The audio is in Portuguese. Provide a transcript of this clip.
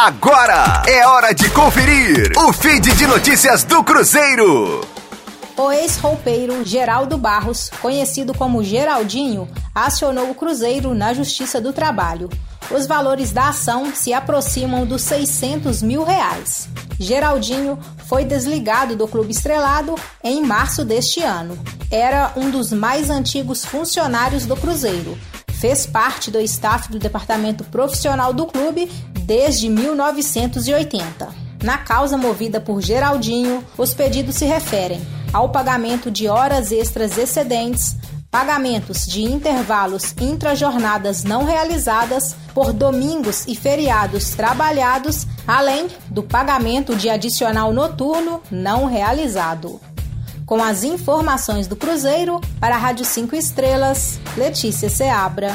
Agora é hora de conferir o feed de notícias do Cruzeiro. O ex-roupeiro Geraldo Barros, conhecido como Geraldinho, acionou o Cruzeiro na Justiça do Trabalho. Os valores da ação se aproximam dos 600 mil reais. Geraldinho foi desligado do Clube Estrelado em março deste ano. Era um dos mais antigos funcionários do Cruzeiro. Fez parte do staff do departamento profissional do clube desde 1980. Na causa movida por Geraldinho, os pedidos se referem ao pagamento de horas extras excedentes, pagamentos de intervalos intrajornadas não realizadas por domingos e feriados trabalhados, além do pagamento de adicional noturno não realizado. Com as informações do Cruzeiro, para a Rádio 5 Estrelas, Letícia Seabra.